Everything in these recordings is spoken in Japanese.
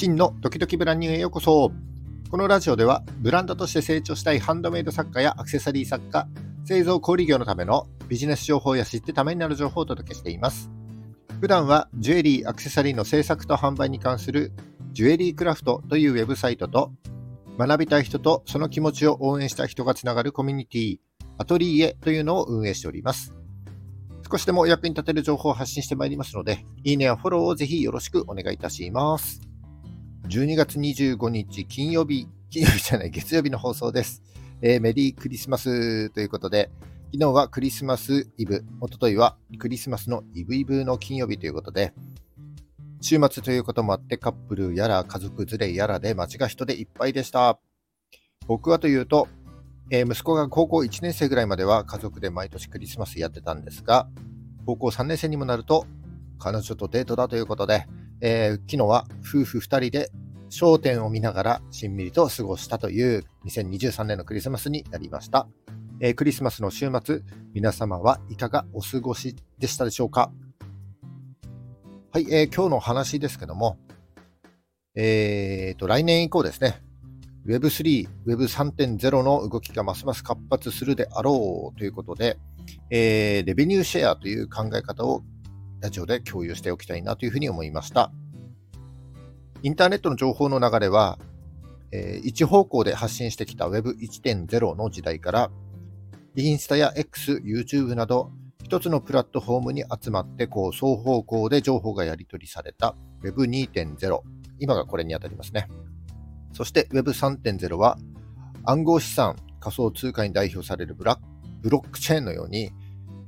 真のドキドキブランニューへようこそ。このラジオではブランドとして成長したいハンドメイド作家やアクセサリー作家製造小売業のためのビジネス情報や知ってためになる情報をお届けしています。普段はジュエリーアクセサリーの制作と販売に関するジュエリークラフトというウェブサイトと学びたい人とその気持ちを応援した人がつながるコミュニティアトリエというのを運営しております。少しでもお役に立てる情報を発信してまいりますので、いいねやフォローをぜひよろしくお願いいたします。12月25日金曜日、金曜日じゃない 月曜日の放送です。えー、メリークリスマスということで、昨日はクリスマスイブ、おとといはクリスマスのイブイブの金曜日ということで、週末ということもあってカップルやら家族連れやらで街が人でいっぱいでした。僕はというと、えー、息子が高校1年生ぐらいまでは家族で毎年クリスマスやってたんですが、高校3年生にもなると彼女とデートだということで、えー、昨日は夫婦2人で焦点を見ながらしんみりと過ごしたという2023年のクリスマスになりました。えー、クリスマスの週末、皆様はいかがお過ごしでしたでしょうか？はい、えー、今日の話ですけども、えーと、来年以降ですね、Web3、Web3.0 の動きがますます活発するであろうということで、えー、レベニューシェアという考え方をラジオで共有しておきたいなというふうに思いました。インターネットの情報の流れは、えー、一方向で発信してきた Web1.0 の時代から、インスタや X、YouTube など、一つのプラットフォームに集まって、こう、双方向で情報がやり取りされた Web2.0。今がこれにあたりますね。そして Web3.0 は暗号資産、仮想通貨に代表されるブラブロックチェーンのように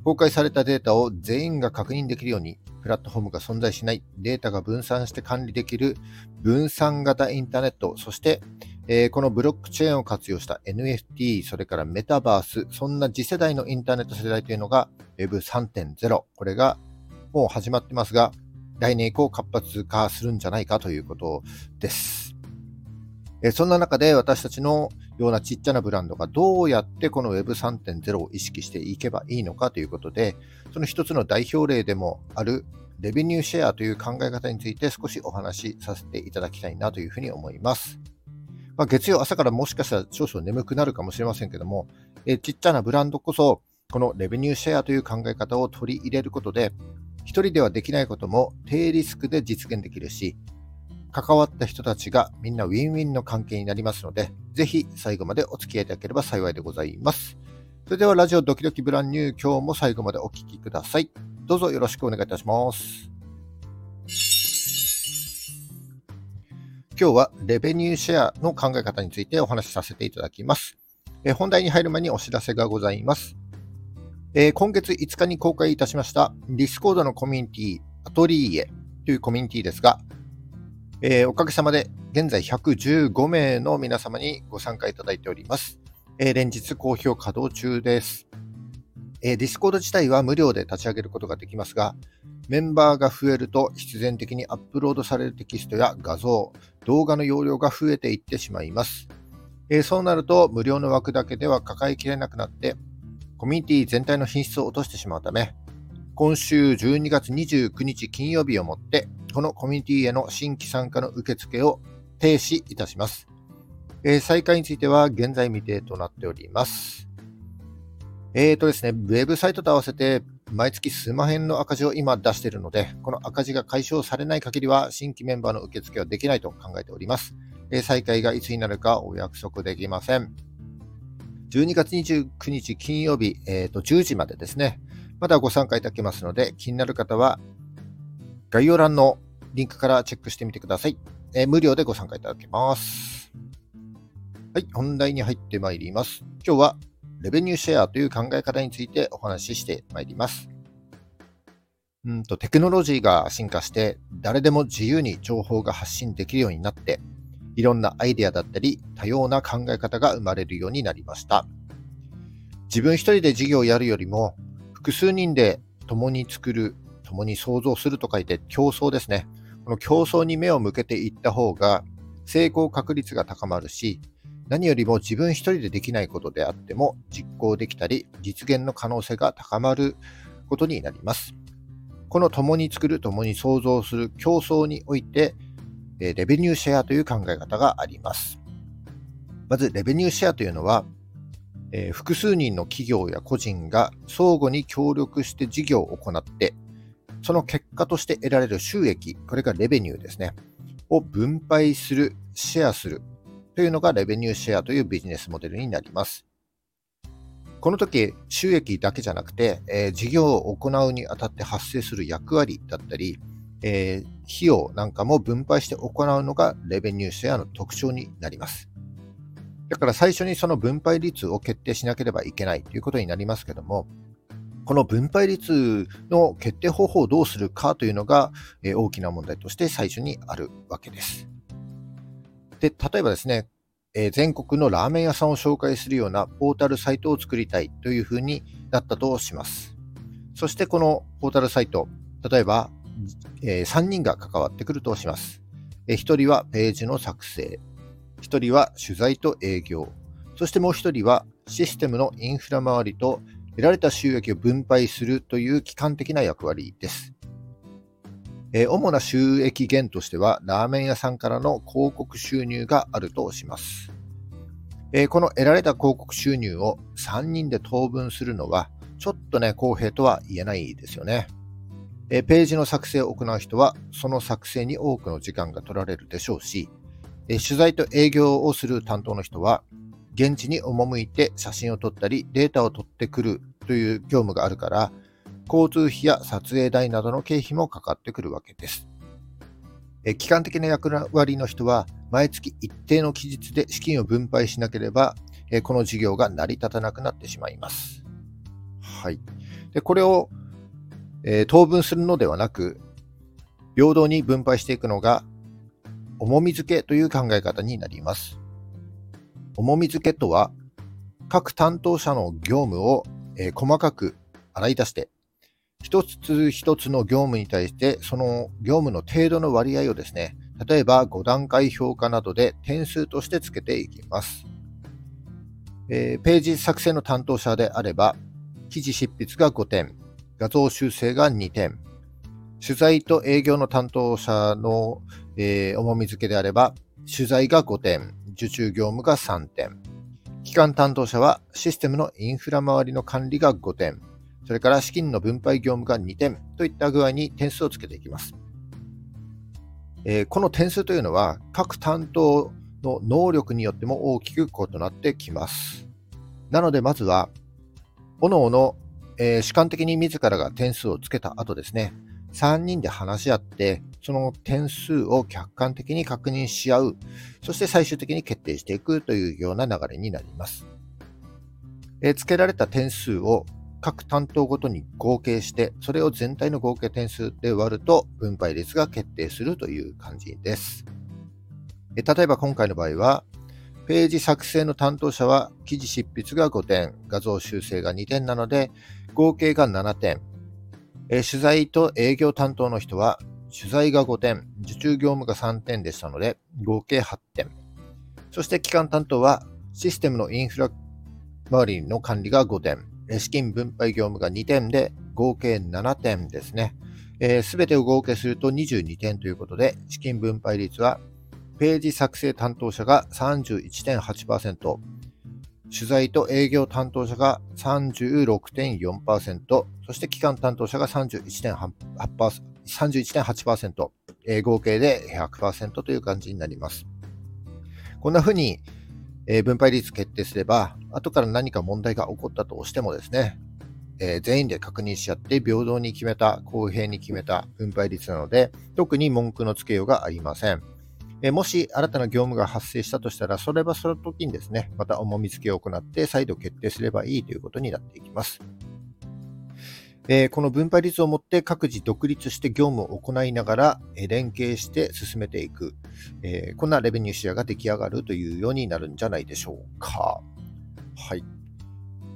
公開されたデータを全員が確認できるようにプラットフォームが存在しない。データが分散して管理できる分散型インターネット。そして、えー、このブロックチェーンを活用した NFT それからメタバースそんな次世代のインターネット世代というのが Web3.0 これがもう始まってますが来年以降活発化するんじゃないかということです。そんな中で私たちのようなちっちゃなブランドがどうやってこの Web3.0 を意識していけばいいのかということで、その一つの代表例でもあるレベニューシェアという考え方について少しお話しさせていただきたいなというふうに思います。まあ、月曜朝からもしかしたら少々眠くなるかもしれませんけども、えちっちゃなブランドこそこのレベニューシェアという考え方を取り入れることで、一人ではできないことも低リスクで実現できるし、関わった人たちがみんなウィンウィンの関係になりますので、ぜひ最後までお付き合いいただければ幸いでございます。それではラジオドキドキブランニュー今日も最後までお聴きください。どうぞよろしくお願いいたします。今日はレベニューシェアの考え方についてお話しさせていただきます。え本題に入る前にお知らせがございます。え今月5日に公開いたしましたディスコードのコミュニティアトリエというコミュニティですが、えー、おかげさまで現在115名の皆様にご参加いただいております。えー、連日好評稼働中です。えー、ディスコード自体は無料で立ち上げることができますが、メンバーが増えると必然的にアップロードされるテキストや画像、動画の容量が増えていってしまいます。え、そうなると無料の枠だけでは抱えきれなくなって、コミュニティ全体の品質を落としてしまうため、今週12月29日金曜日をもって、このコミュニティへの新規参加の受付を停止いたします。えー、再開については現在未定となっております。えーとですね、ウェブサイトと合わせて毎月数万円の赤字を今出しているので、この赤字が解消されない限りは新規メンバーの受付はできないと考えております。えー、再開がいつになるかお約束できません。12月29日金曜日、えーと10時までですね、まだご参加いただけますので、気になる方は概要欄のリンクからチェックしてみてください。えー、無料でご参加いただけます。はい、本題に入ってまいります。今日はレベニューシェアという考え方についてお話ししてまいります。うんとテクノロジーが進化して誰でも自由に情報が発信できるようになっていろんなアイデアだったり多様な考え方が生まれるようになりました。自分一人で事業をやるよりも複数人で共に作る共に創造すると書いて競争ですね。この競争に目を向けていった方が成功確率が高まるし、何よりも自分一人でできないことであっても実行できたり実現の可能性が高まることになります。この共に作る、共に創造する競争においてレベニューシェアという考え方があります。まず、レベニューシェアというのは、え、複数人の企業や個人が相互に協力して事業を行って、その結果として得られる収益、これがレベニューですね、を分配する、シェアするというのがレベニューシェアというビジネスモデルになります。この時、収益だけじゃなくて、えー、事業を行うにあたって発生する役割だったり、えー、費用なんかも分配して行うのがレベニューシェアの特徴になります。だから最初にその分配率を決定しなければいけないということになりますけども、この分配率の決定方法をどうするかというのが、え、大きな問題として最初にあるわけです。で、例えばですね、え、全国のラーメン屋さんを紹介するようなポータルサイトを作りたいというふうになったとします。そしてこのポータルサイト、例えば、え、3人が関わってくるとします。え、1人はページの作成、1人は取材と営業、そしてもう1人はシステムのインフラ周りと得られた収益を分配するという機関的な役割です。え、主な収益源としては、ラーメン屋さんからの広告収入があるとします。え、この得られた広告収入を3人で当分するのは、ちょっとね、公平とは言えないですよね。え、ページの作成を行う人は、その作成に多くの時間が取られるでしょうし、え取材と営業をする担当の人は、現地に赴いて写真を撮ったり、データを取ってくるという業務があるから、交通費や撮影代などの経費もかかってくるわけです。え機関的な役割の人は、毎月一定の期日で資金を分配しなければ、えこの事業が成り立たなくなってしまいます。はい。でこれを、えー、当分するのではなく、平等に分配していくのが、重み付けという考え方になります。重み付けとは、各担当者の業務を、えー、細かく洗い出して、一つ一つの業務に対して、その業務の程度の割合をですね、例えば5段階評価などで点数としてつけていきます。えー、ページ作成の担当者であれば、記事執筆が5点、画像修正が2点、取材と営業の担当者の、えー、重み付けであれば、取材が5点、受注業務が3点、機関担当者はシステムのインフラ周りの管理が5点、それから資金の分配業務が2点といった具合に点数をつけていきます。えー、この点数というのは各担当の能力によっても大きく異なってきます。なのでまずは、各々、えー、主観的に自らが点数をつけた後ですね、3人で話し合って、その点数を客観的に確認し合う、そして最終的に決定していくというような流れになります。えー、つけられた点数を各担当ごとに合計して、それを全体の合計点数で割ると分配率が決定するという感じです。え例えば今回の場合は、ページ作成の担当者は記事執筆が5点、画像修正が2点なので、合計が7点。え取材と営業担当の人は、取材が5点、受注業務が3点でしたので、合計8点。そして機関担当は、システムのインフラ周りの管理が5点、資金分配業務が2点で合計7点ですね。す、べ、てを合計すると22点ということで、資金分配率はページ作成担当者が31.8%、取材と営業担当者が36.4%、そして機関担当者が31.8%、31.8%、えー、合計で100%という感じになります。こんな風に、えー、分配率決定すれば、後から何か問題が起こったとしてもですね、えー、全員で確認し合って平等に決めた、公平に決めた分配率なので、特に文句のつけようがありません。え、もし新たな業務が発生したとしたら、それはその時にですね、また重み付けを行って再度決定すればいいということになっていきます。えー、この分配率をもって各自独立して業務を行いながら、えー、連携して進めていく、えー、こんなレベニューシェアが出来上がるというようになるんじゃないでしょうか。はい。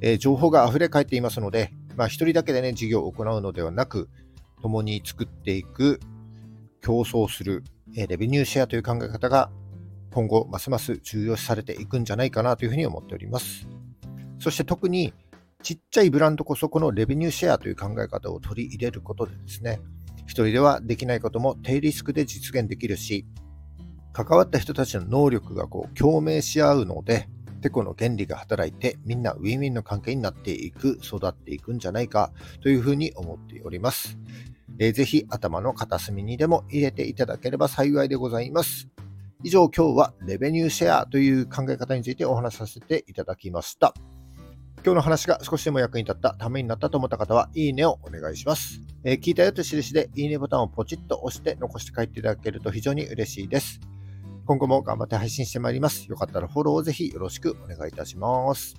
え、情報が溢れ返っていますので、まあ、一人だけでね、事業を行うのではなく、共に作っていく、競争する、え、レベニューシェアという考え方が今後、ますます重要視されていくんじゃないかなというふうに思っております。そして特に、ちっちゃいブランドこそこのレベニューシェアという考え方を取り入れることでですね、一人ではできないことも低リスクで実現できるし、関わった人たちの能力がこう共鳴し合うので、テコの原理が働いてみんなウィンウィンの関係になっていく、育っていくんじゃないかというふうに思っております。えー、ぜひ頭の片隅にでも入れていただければ幸いでございます。以上今日はレベニューシェアという考え方についてお話しさせていただきました。今日の話が少しでも役に立った、ためになったと思った方は、いいねをお願いします。えー、聞いたよと印で、いいねボタンをポチッと押して残して帰っていただけると非常に嬉しいです。今後も頑張って配信してまいります。よかったらフォローをぜひよろしくお願いいたします。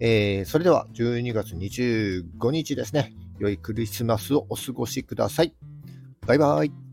えー、それでは12月25日ですね。良いクリスマスをお過ごしください。バイバイ。